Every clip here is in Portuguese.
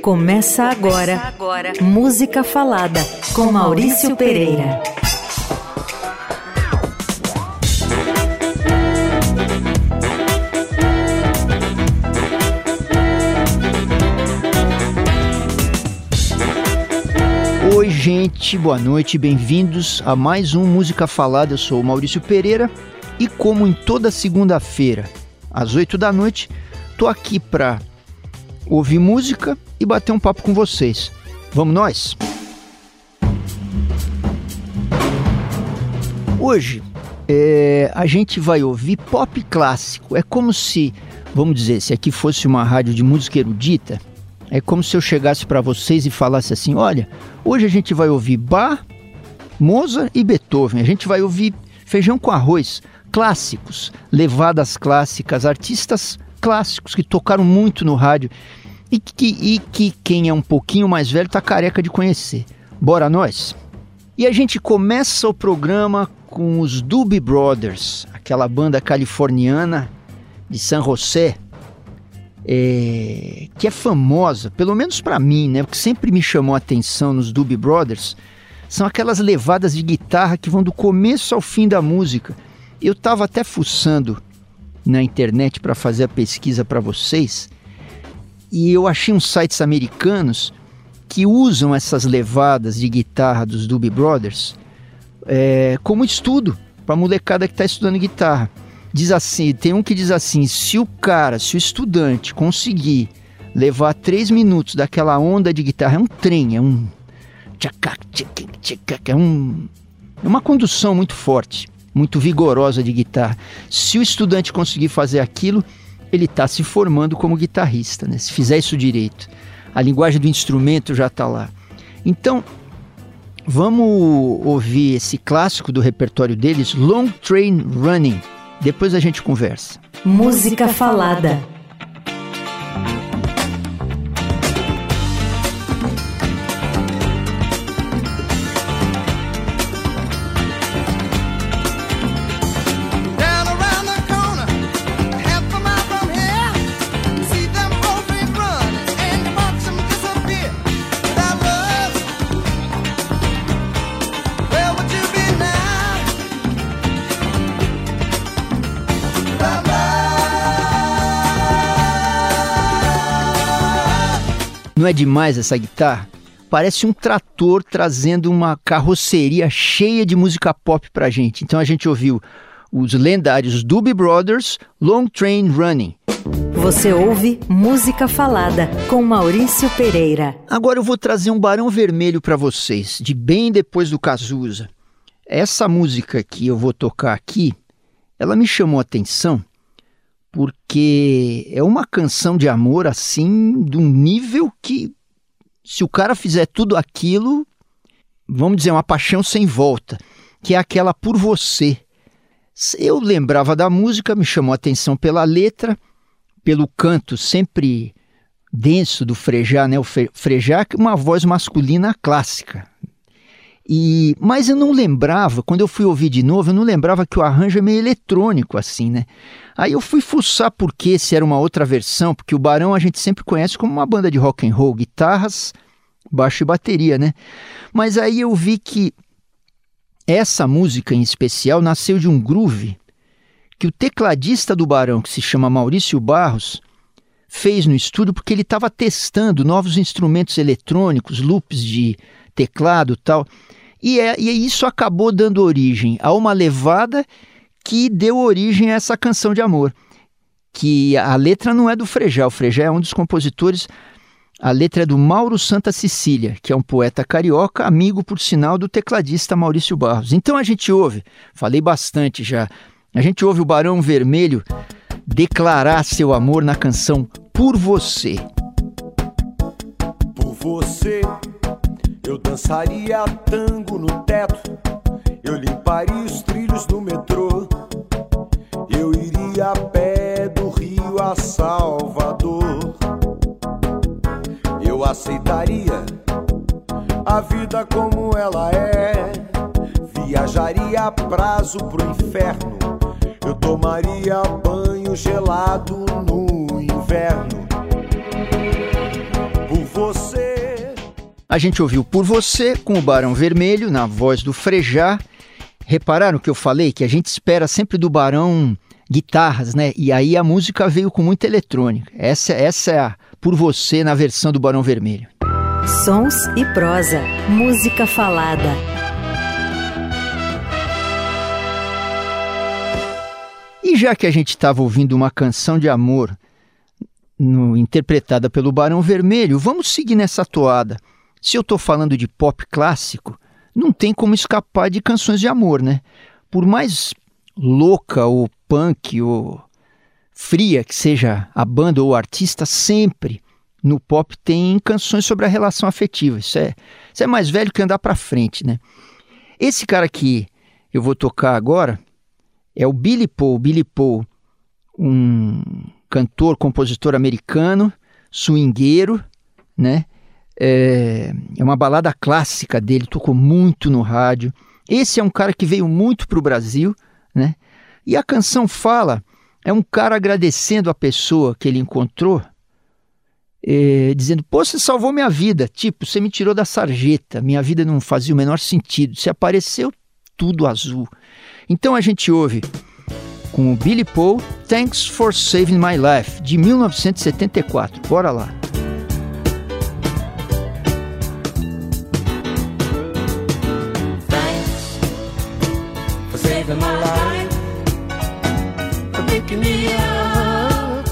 Começa agora, Começa agora. Música Falada com Maurício Pereira. Oi, gente, boa noite, bem-vindos a mais um Música Falada. Eu sou o Maurício Pereira e, como em toda segunda-feira, às 8 da noite, tô aqui para ouvir música e bater um papo com vocês. Vamos nós? Hoje é, a gente vai ouvir pop clássico. É como se, vamos dizer, se aqui fosse uma rádio de música erudita, é como se eu chegasse para vocês e falasse assim: olha, hoje a gente vai ouvir Bach, Mozart e Beethoven. A gente vai ouvir feijão com arroz, clássicos, levadas clássicas, artistas clássicos que tocaram muito no rádio e que, e que quem é um pouquinho mais velho tá careca de conhecer. Bora nós? E a gente começa o programa com os Doobie Brothers, aquela banda californiana de San José, é, que é famosa, pelo menos para mim, né? O que sempre me chamou a atenção nos Doobie Brothers são aquelas levadas de guitarra que vão do começo ao fim da música. Eu estava até fuçando na internet para fazer a pesquisa para vocês e eu achei uns sites americanos que usam essas levadas de guitarra dos Doobie Brothers é, como estudo para molecada que está estudando guitarra. Diz assim, tem um que diz assim, se o cara, se o estudante conseguir levar três minutos daquela onda de guitarra, é um trem, é um é um é uma condução muito forte, muito vigorosa de guitarra. Se o estudante conseguir fazer aquilo, ele está se formando como guitarrista, né? se fizer isso direito. A linguagem do instrumento já está lá. Então, vamos ouvir esse clássico do repertório deles, Long Train Running. Depois a gente conversa. Música falada. Não é demais essa guitarra? Parece um trator trazendo uma carroceria cheia de música pop pra gente. Então a gente ouviu os lendários Doobie Brothers, Long Train Running. Você ouve Música Falada com Maurício Pereira. Agora eu vou trazer um Barão Vermelho para vocês, de bem depois do Cazuza. Essa música que eu vou tocar aqui, ela me chamou a atenção porque é uma canção de amor assim, de um nível que, se o cara fizer tudo aquilo, vamos dizer, uma paixão sem volta, que é aquela por você. Eu lembrava da música, me chamou a atenção pela letra, pelo canto sempre denso do Frejá, né? O Frejá uma voz masculina clássica, e, mas eu não lembrava, quando eu fui ouvir de novo, eu não lembrava que o arranjo é meio eletrônico assim, né? Aí eu fui fuçar por que se era uma outra versão, porque o Barão a gente sempre conhece como uma banda de rock and roll, guitarras, baixo e bateria, né? Mas aí eu vi que essa música em especial nasceu de um groove que o tecladista do Barão, que se chama Maurício Barros, fez no estúdio porque ele estava testando novos instrumentos eletrônicos, loops de teclado tal. E, é, e isso acabou dando origem a uma levada que deu origem a essa canção de amor. Que a letra não é do Frejá, o Frejá é um dos compositores. A letra é do Mauro Santa Cecília, que é um poeta carioca, amigo, por sinal, do tecladista Maurício Barros. Então a gente ouve, falei bastante já, a gente ouve o Barão Vermelho declarar seu amor na canção Por Você. Por você eu dançaria tango no teto, eu limparia os trilhos do metrô. Eu iria a pé do Rio a Salvador. Eu aceitaria a vida como ela é. Viajaria a prazo pro inferno. Eu tomaria banho gelado no inverno você. A gente ouviu Por Você com o Barão Vermelho na voz do Frejá. Repararam que eu falei que a gente espera sempre do Barão guitarras, né? E aí a música veio com muita eletrônica. Essa, essa é a Por Você na versão do Barão Vermelho. Sons e prosa, música falada. E já que a gente estava ouvindo uma canção de amor no, interpretada pelo Barão Vermelho, vamos seguir nessa toada. Se eu estou falando de pop clássico, não tem como escapar de canções de amor, né? Por mais louca ou punk ou fria que seja a banda ou o artista, sempre no pop tem canções sobre a relação afetiva. Isso é, isso é mais velho que andar para frente, né? Esse cara que eu vou tocar agora é o Billy Paul. Billy Paul, um cantor, compositor americano, swingueiro, né? É, é uma balada clássica dele, tocou muito no rádio. Esse é um cara que veio muito para o Brasil, né? E a canção fala, é um cara agradecendo a pessoa que ele encontrou, é, dizendo: Pô, você salvou minha vida. Tipo, você me tirou da sarjeta, minha vida não fazia o menor sentido. Você apareceu tudo azul. Então a gente ouve com o Billy Paul, Thanks for Saving My Life, de 1974. Bora lá. saving my life, for picking me up,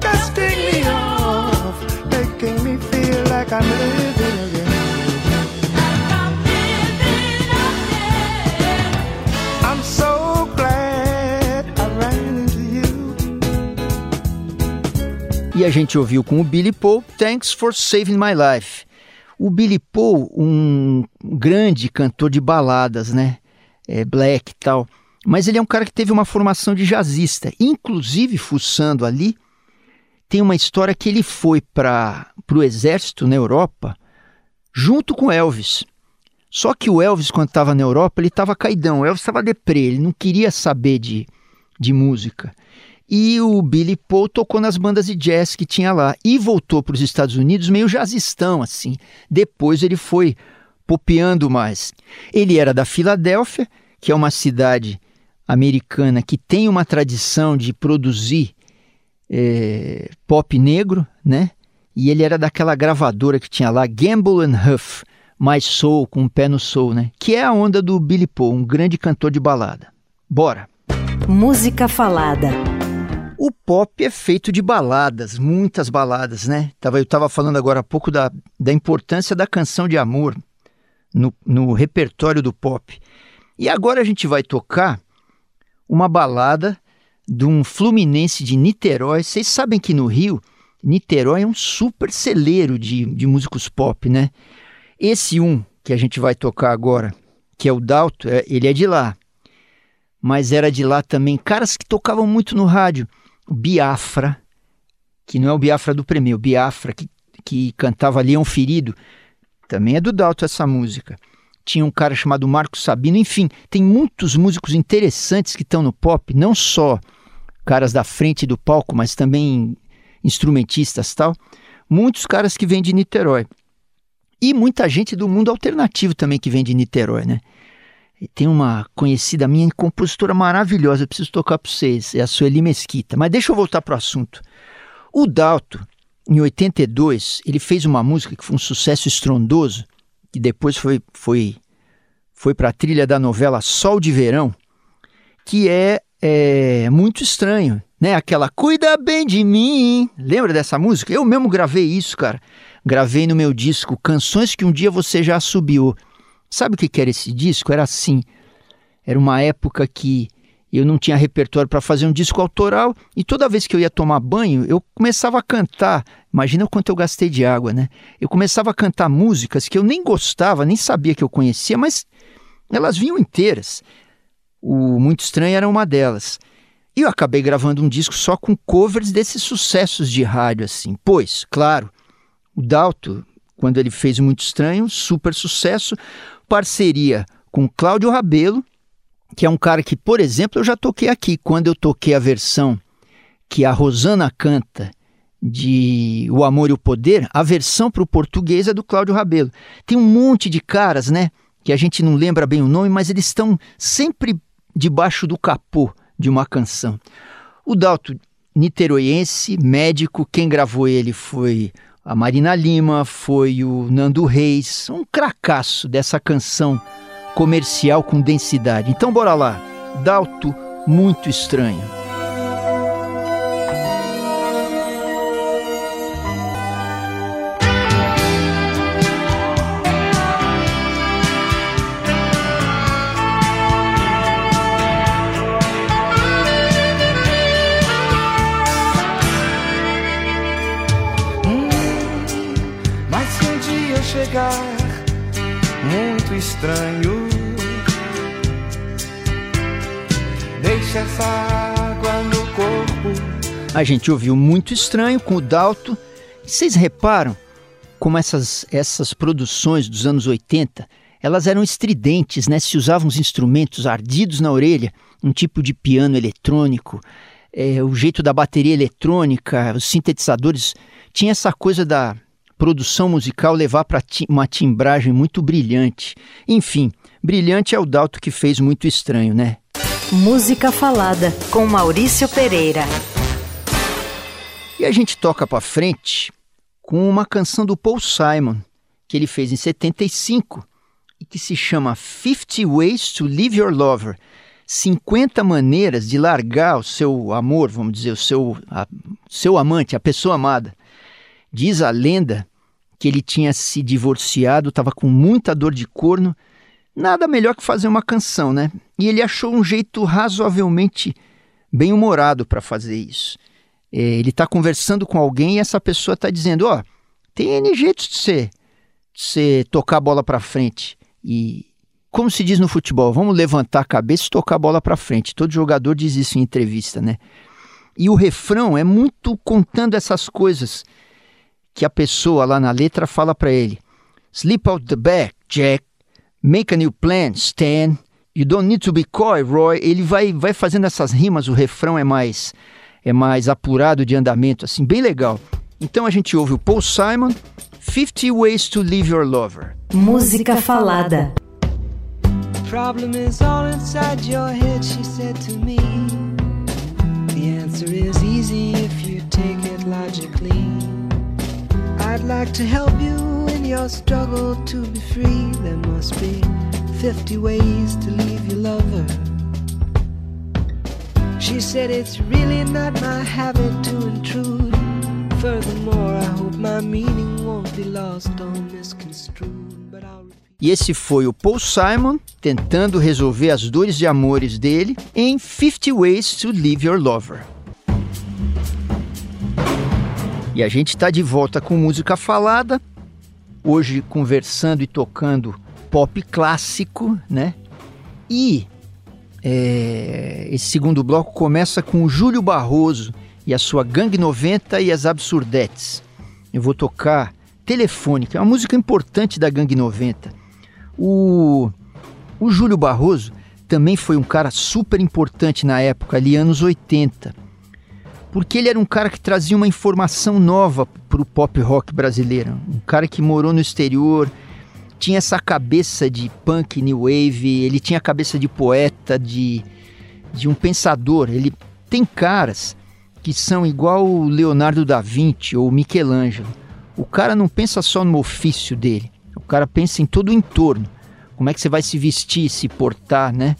dusting me off, making me feel like I'm living E a gente ouviu com o Billy Paul, Thanks for Saving My Life. O Billy Paul, um grande cantor de baladas, né? é, black e tal. Mas ele é um cara que teve uma formação de jazzista. Inclusive, fuçando ali, tem uma história que ele foi para o exército na Europa junto com Elvis. Só que o Elvis, quando estava na Europa, ele estava caidão. O Elvis estava deprê, ele não queria saber de, de música. E o Billy Paul tocou nas bandas de jazz que tinha lá. E voltou para os Estados Unidos meio jazzistão, assim. Depois ele foi popeando mais. Ele era da Filadélfia, que é uma cidade americana que tem uma tradição de produzir é, pop negro, né? E ele era daquela gravadora que tinha lá, Gamble and Huff, mais soul, com um pé no soul, né? Que é a onda do Billy Paul, um grande cantor de balada. Bora! Música falada. O pop é feito de baladas, muitas baladas, né? Eu estava falando agora há pouco da, da importância da canção de amor no, no repertório do pop. E agora a gente vai tocar uma balada de um fluminense de Niterói. Vocês sabem que no Rio, Niterói é um super celeiro de, de músicos pop, né? Esse um que a gente vai tocar agora, que é o Dalto, é, ele é de lá. Mas era de lá também caras que tocavam muito no rádio. O Biafra, que não é o Biafra do Prêmio, o Biafra que, que cantava Leão Ferido. Também é do Dalto essa música. Tinha um cara chamado Marco Sabino, enfim, tem muitos músicos interessantes que estão no pop, não só caras da frente do palco, mas também instrumentistas tal. Muitos caras que vêm de Niterói. E muita gente do mundo alternativo também que vem de Niterói, né? Tem uma conhecida minha, compositora maravilhosa, eu preciso tocar para vocês, é a Sueli Mesquita. Mas deixa eu voltar para o assunto. O Dalto, em 82, ele fez uma música que foi um sucesso estrondoso, que depois foi, foi, foi para a trilha da novela Sol de Verão, que é, é muito estranho, né? Aquela Cuida Bem de Mim. Lembra dessa música? Eu mesmo gravei isso, cara. Gravei no meu disco Canções que um dia você já subiu. Sabe o que era esse disco? Era assim. Era uma época que eu não tinha repertório para fazer um disco autoral e toda vez que eu ia tomar banho, eu começava a cantar. Imagina o quanto eu gastei de água, né? Eu começava a cantar músicas que eu nem gostava, nem sabia que eu conhecia, mas elas vinham inteiras. O Muito Estranho era uma delas. E eu acabei gravando um disco só com covers desses sucessos de rádio, assim. Pois, claro, o Dalto, quando ele fez o Muito Estranho, super sucesso, parceria com Cláudio Rabelo, que é um cara que, por exemplo, eu já toquei aqui, quando eu toquei a versão que a Rosana canta de O Amor e o Poder, a versão para o português é do Cláudio Rabelo. Tem um monte de caras, né? Que a gente não lembra bem o nome, mas eles estão sempre debaixo do capô de uma canção. O Dalto, niteroiense, médico, quem gravou ele foi a Marina Lima, foi o Nando Reis, um cracaço dessa canção comercial com densidade. Então bora lá, Dalto, muito estranho. Estranho. Deixa essa água no corpo. A gente ouviu muito estranho com o Dalto. Vocês reparam como essas, essas produções dos anos 80 elas eram estridentes, né? Se usavam os instrumentos ardidos na orelha, um tipo de piano eletrônico, é, o jeito da bateria eletrônica, os sintetizadores. Tinha essa coisa da, produção musical levar para uma timbragem muito brilhante. Enfim, brilhante é o Dalto que fez muito estranho, né? Música Falada com Maurício Pereira. E a gente toca para frente com uma canção do Paul Simon, que ele fez em 75 e que se chama 50 Ways to Leave Your Lover. 50 maneiras de largar o seu amor, vamos dizer, o seu, a, seu amante, a pessoa amada. Diz a lenda que ele tinha se divorciado, estava com muita dor de corno. Nada melhor que fazer uma canção, né? E ele achou um jeito razoavelmente bem humorado para fazer isso. É, ele está conversando com alguém e essa pessoa está dizendo: Ó, oh, tem N jeitos de você, de você tocar a bola para frente. E, como se diz no futebol, vamos levantar a cabeça e tocar a bola para frente. Todo jogador diz isso em entrevista, né? E o refrão é muito contando essas coisas que a pessoa lá na letra fala para ele: Sleep out the back, Jack. Make a new plan, Stan. You don't need to be coy, Roy. Ele vai, vai fazendo essas rimas, o refrão é mais é mais apurado de andamento, assim, bem legal. Então a gente ouve o Paul Simon, 50 Ways to Leave Your Lover. Música falada. Problem is all inside your head, she said to me. The answer is easy if you take it logically. I'd like to help you in your struggle to be free. There must be 50 ways to leave your lover. She said it's really not my habit to intrude. Furthermore, I hope my meaning won't be lost or misconstrued. But E esse foi o Paul Simon tentando resolver as dores de amores dele em 50 Ways to Leave Your Lover. E a gente está de volta com música falada, hoje conversando e tocando pop clássico, né? E é, esse segundo bloco começa com o Júlio Barroso e a sua Gangue 90 e as Absurdetes. Eu vou tocar Telefônica, é uma música importante da Gangue 90. O, o Júlio Barroso também foi um cara super importante na época, ali anos 80 porque ele era um cara que trazia uma informação nova para o pop rock brasileiro. Um cara que morou no exterior, tinha essa cabeça de punk new wave, ele tinha a cabeça de poeta, de, de um pensador. Ele tem caras que são igual o Leonardo da Vinci ou Michelangelo. O cara não pensa só no ofício dele, o cara pensa em todo o entorno. Como é que você vai se vestir, se portar, né?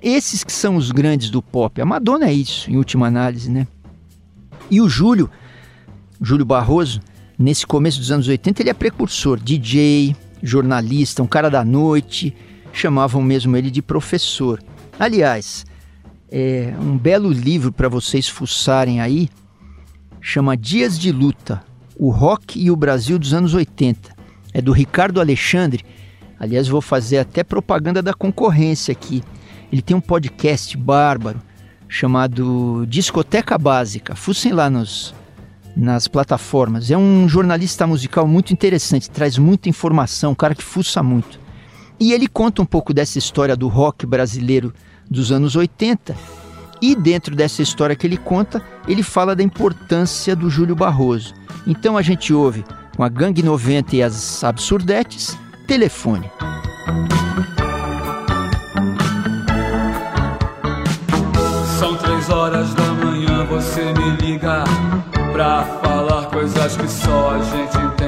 Esses que são os grandes do pop. A Madonna é isso, em última análise, né? E o Júlio, Júlio Barroso, nesse começo dos anos 80, ele é precursor, DJ, jornalista, um cara da noite, chamavam mesmo ele de professor. Aliás, é um belo livro para vocês fuçarem aí, chama Dias de Luta, o rock e o Brasil dos anos 80. É do Ricardo Alexandre. Aliás, vou fazer até propaganda da concorrência aqui. Ele tem um podcast bárbaro chamado Discoteca Básica. Fussem lá nos, nas plataformas. É um jornalista musical muito interessante, traz muita informação, um cara que fuça muito. E ele conta um pouco dessa história do rock brasileiro dos anos 80 E dentro dessa história que ele conta, ele fala da importância do Júlio Barroso. Então a gente ouve com a Gangue 90 e as Absurdetes, Telefone. Horas da manhã, você me liga pra falar coisas que só a gente entende.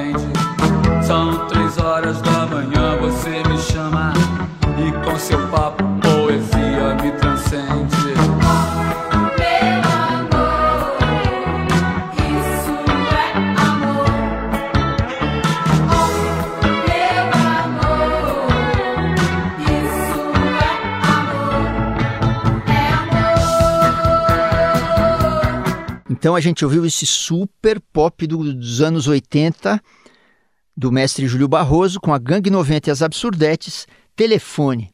Então a gente ouviu esse super pop dos anos 80 do mestre Júlio Barroso com a Gangue 90 e as Absurdetes, Telefone.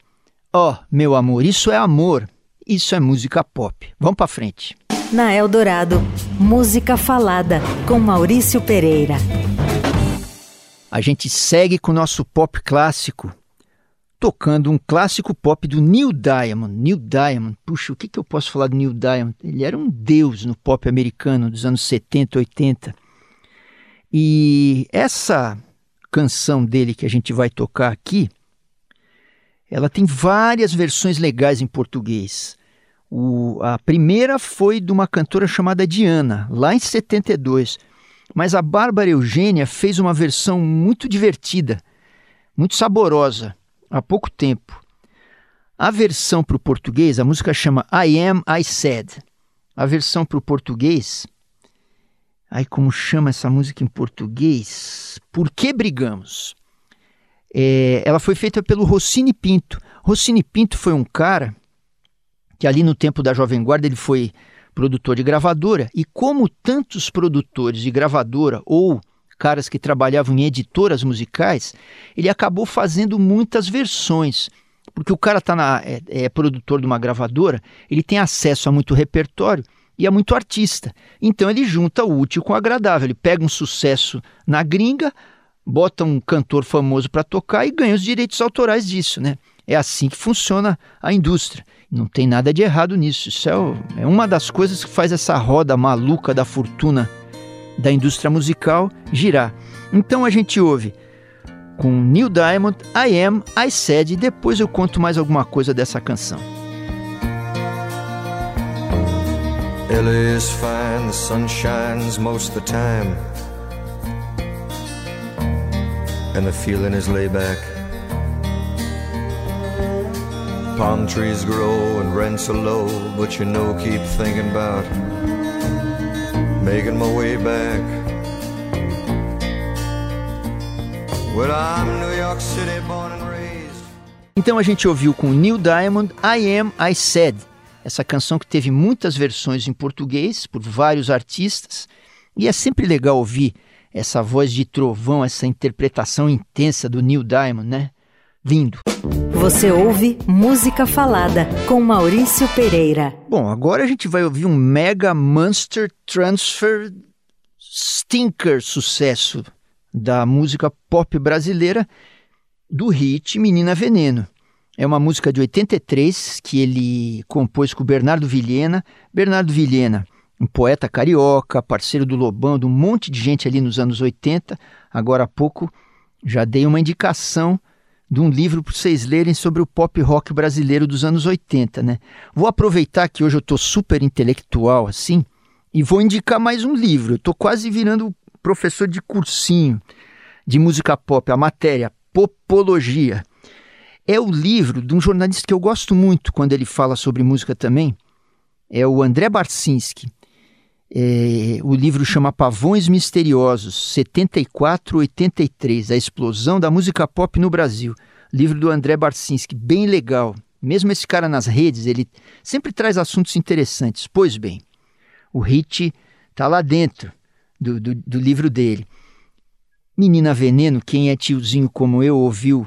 Ó, oh, meu amor, isso é amor. Isso é música pop. Vamos para frente. Na Eldorado, música falada com Maurício Pereira. A gente segue com o nosso pop clássico tocando um clássico pop do Neil Diamond. Neil Diamond, puxa, o que, que eu posso falar do Neil Diamond? Ele era um deus no pop americano dos anos 70, 80. E essa canção dele que a gente vai tocar aqui, ela tem várias versões legais em português. O, a primeira foi de uma cantora chamada Diana, lá em 72. Mas a Bárbara Eugênia fez uma versão muito divertida, muito saborosa há pouco tempo. A versão para o português, a música chama I Am, I Said. A versão para o português. Ai, como chama essa música em português? Por que brigamos? É, ela foi feita pelo Rossini Pinto. Rossini Pinto foi um cara que ali no tempo da Jovem Guarda ele foi produtor de gravadora e como tantos produtores de gravadora ou caras que trabalhavam em editoras musicais, ele acabou fazendo muitas versões. Porque o cara tá na, é, é produtor de uma gravadora, ele tem acesso a muito repertório e a muito artista. Então ele junta o útil com o agradável. Ele pega um sucesso na gringa, bota um cantor famoso para tocar e ganha os direitos autorais disso, né? É assim que funciona a indústria. Não tem nada de errado nisso. Isso é, é uma das coisas que faz essa roda maluca da fortuna da indústria musical girar. Então a gente ouve com Neil Diamond, I Am, I Said, e depois eu conto mais alguma coisa dessa canção. LA is fine, the sun shines most the time. And the feeling is laid back. Palm trees grow and rents are low, but you know, keep thinking about making my way back. Well, I'm New York City born and raised. Então a gente ouviu com Neil Diamond I Am I Said, essa canção que teve muitas versões em português por vários artistas, e é sempre legal ouvir essa voz de trovão, essa interpretação intensa do Neil Diamond, né? Lindo. Você ouve Música Falada com Maurício Pereira. Bom, agora a gente vai ouvir um Mega Monster Transfer Stinker sucesso da música pop brasileira do hit Menina Veneno. É uma música de 83 que ele compôs com o Bernardo Vilhena. Bernardo Vilhena, um poeta carioca, parceiro do Lobão, de um monte de gente ali nos anos 80. Agora há pouco já dei uma indicação de um livro para vocês lerem sobre o pop rock brasileiro dos anos 80, né? Vou aproveitar que hoje eu estou super intelectual assim e vou indicar mais um livro. Eu estou quase virando professor de cursinho de música pop, a matéria Popologia. É o livro de um jornalista que eu gosto muito quando ele fala sobre música também. É o André Barcinski. É, o livro chama Pavões Misteriosos, 74-83, a explosão da música pop no Brasil. Livro do André Barcinski, bem legal. Mesmo esse cara nas redes, ele sempre traz assuntos interessantes. Pois bem, o hit está lá dentro do, do, do livro dele. Menina Veneno, quem é tiozinho como eu ouviu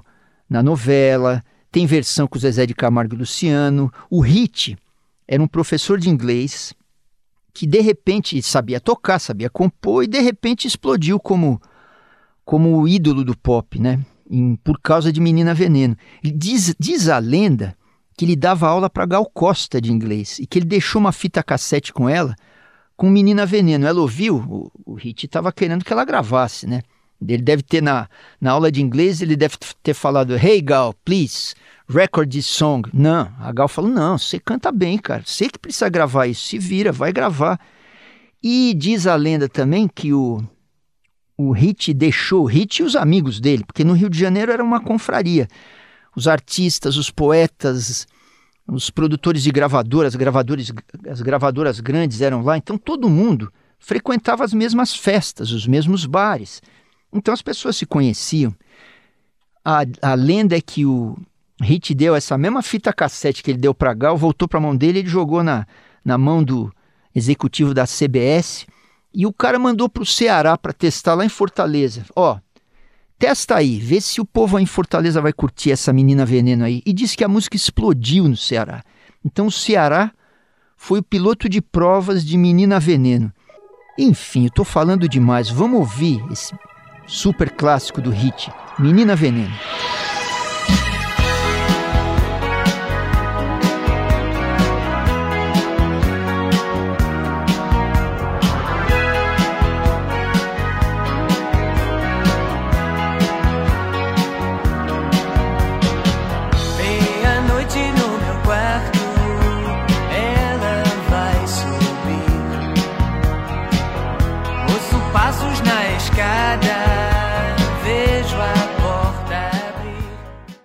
na novela, tem versão com Zezé de Camargo e Luciano. O hit era um professor de inglês que de repente sabia tocar, sabia compor e de repente explodiu como como o ídolo do pop, né? Em, por causa de Menina Veneno. Diz, diz a lenda que ele dava aula para Gal Costa de inglês e que ele deixou uma fita cassete com ela com Menina Veneno. Ela ouviu, o, o Hit estava querendo que ela gravasse, né? Ele deve ter na, na aula de inglês, ele deve ter falado: Hey Gal, please, record song. Não, a Gal falou: Não, você canta bem, cara. Você que precisa gravar isso, se vira, vai gravar. E diz a lenda também que o, o Hit deixou, o Hit e os amigos dele, porque no Rio de Janeiro era uma confraria. Os artistas, os poetas, os produtores de gravadoras, gravadores, as gravadoras grandes eram lá, então todo mundo frequentava as mesmas festas, os mesmos bares. Então as pessoas se conheciam. A, a lenda é que o Hit deu essa mesma fita cassete que ele deu para Gal, voltou para a mão dele e jogou na, na mão do executivo da CBS, e o cara mandou para o Ceará para testar lá em Fortaleza. Ó, testa aí, vê se o povo aí em Fortaleza vai curtir essa menina veneno aí. E disse que a música explodiu no Ceará. Então o Ceará foi o piloto de provas de Menina Veneno. Enfim, eu tô falando demais. Vamos ouvir esse super clássico do hit, Menina Veneno.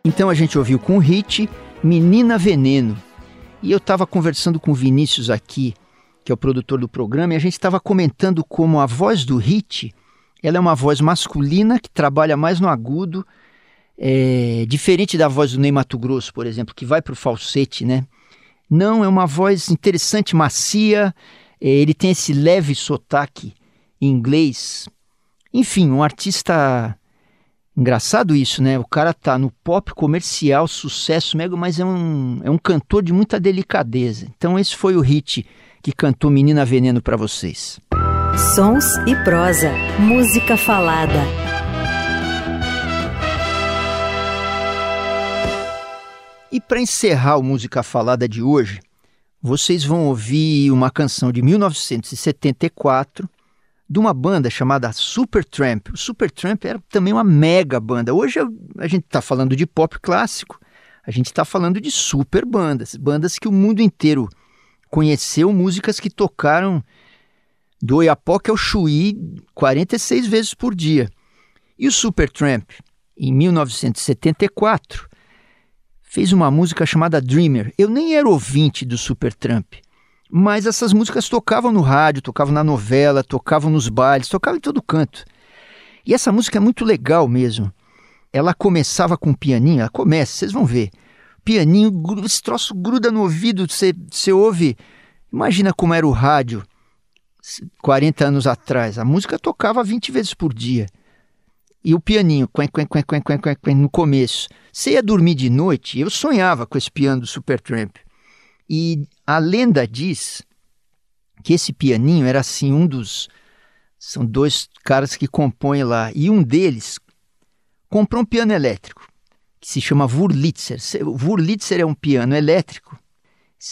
Então a gente ouviu com o hit Menina Veneno. E eu estava conversando com o Vinícius aqui, que é o produtor do programa, e a gente estava comentando como a voz do hit ela é uma voz masculina que trabalha mais no agudo, é, diferente da voz do Ney Mato Grosso, por exemplo, que vai para o falsete, né? Não, é uma voz interessante, macia, é, ele tem esse leve sotaque inglês. Enfim, um artista Engraçado isso, né? O cara tá no pop comercial, sucesso mega, mas é um, é um cantor de muita delicadeza. Então esse foi o hit que cantou Menina Veneno para vocês. Sons e prosa, música falada. E para encerrar o Música Falada de hoje, vocês vão ouvir uma canção de 1974 de uma banda chamada Supertramp. O Supertramp era também uma mega banda. Hoje a gente está falando de pop clássico, a gente está falando de super bandas, bandas que o mundo inteiro conheceu, músicas que tocaram do Oiapoque ao Chuí 46 vezes por dia. E o Supertramp, em 1974, fez uma música chamada Dreamer. Eu nem era ouvinte do Supertramp, mas essas músicas tocavam no rádio, tocavam na novela, tocavam nos bailes, tocavam em todo canto. E essa música é muito legal mesmo. Ela começava com pianinho, ela começa, vocês vão ver. Pianinho, esse troço gruda no ouvido, você, você ouve. Imagina como era o rádio 40 anos atrás. A música tocava 20 vezes por dia. E o pianinho, quen, quen, quen, quen, quen, quen, no começo. Você ia dormir de noite, eu sonhava com esse piano do Supertramp. E a lenda diz que esse pianinho era assim um dos são dois caras que compõem lá e um deles comprou um piano elétrico que se chama Wurlitzer. Wurlitzer é um piano elétrico.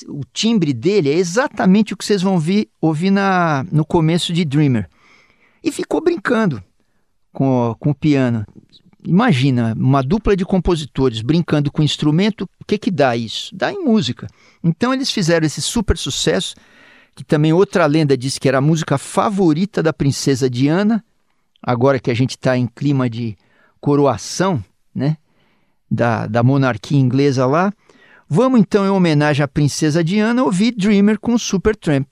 O timbre dele é exatamente o que vocês vão ouvir, ouvir na, no começo de Dreamer. E ficou brincando com, com o piano. Imagina, uma dupla de compositores brincando com instrumento, o que que dá isso? Dá em música. Então eles fizeram esse super sucesso, que também outra lenda diz que era a música favorita da princesa Diana, agora que a gente está em clima de coroação, né, da, da monarquia inglesa lá. Vamos então, em homenagem à princesa Diana, ouvir Dreamer com Supertramp.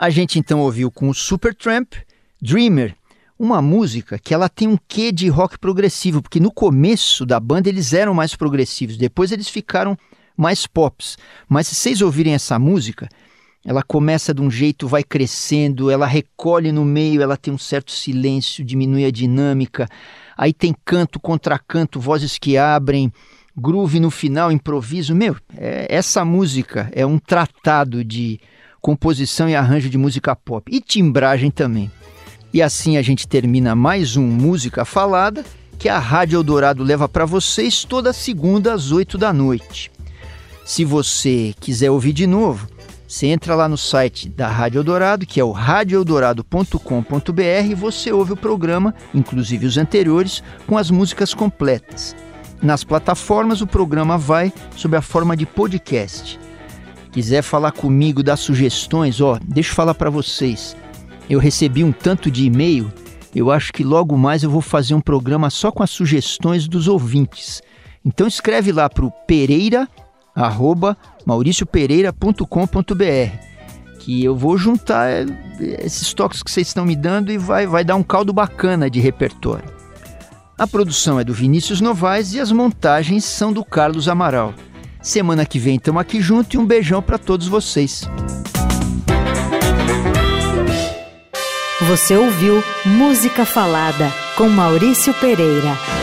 A gente então ouviu com o Supertramp, Dreamer, uma música que ela tem um quê de rock progressivo, porque no começo da banda eles eram mais progressivos, depois eles ficaram mais pops. Mas se vocês ouvirem essa música, ela começa de um jeito, vai crescendo, ela recolhe no meio, ela tem um certo silêncio, diminui a dinâmica. Aí tem canto, contracanto, vozes que abrem, groove no final, improviso. Meu, é, essa música é um tratado de composição e arranjo de música pop e timbragem também. E assim a gente termina mais um Música Falada que a Rádio Eldorado leva para vocês toda segunda às 8 da noite. Se você quiser ouvir de novo, você entra lá no site da Rádio Eldorado, que é o radioeldorado.com.br, e você ouve o programa, inclusive os anteriores, com as músicas completas. Nas plataformas, o programa vai sob a forma de podcast. Quiser falar comigo, dar sugestões, ó, deixa eu falar para vocês. Eu recebi um tanto de e-mail, eu acho que logo mais eu vou fazer um programa só com as sugestões dos ouvintes. Então escreve lá para o Pereira arroba mauriciopereira.com.br que eu vou juntar eh, esses toques que vocês estão me dando e vai, vai dar um caldo bacana de repertório. A produção é do Vinícius Novaes e as montagens são do Carlos Amaral. Semana que vem estamos aqui junto e um beijão para todos vocês. Você ouviu Música Falada com Maurício Pereira.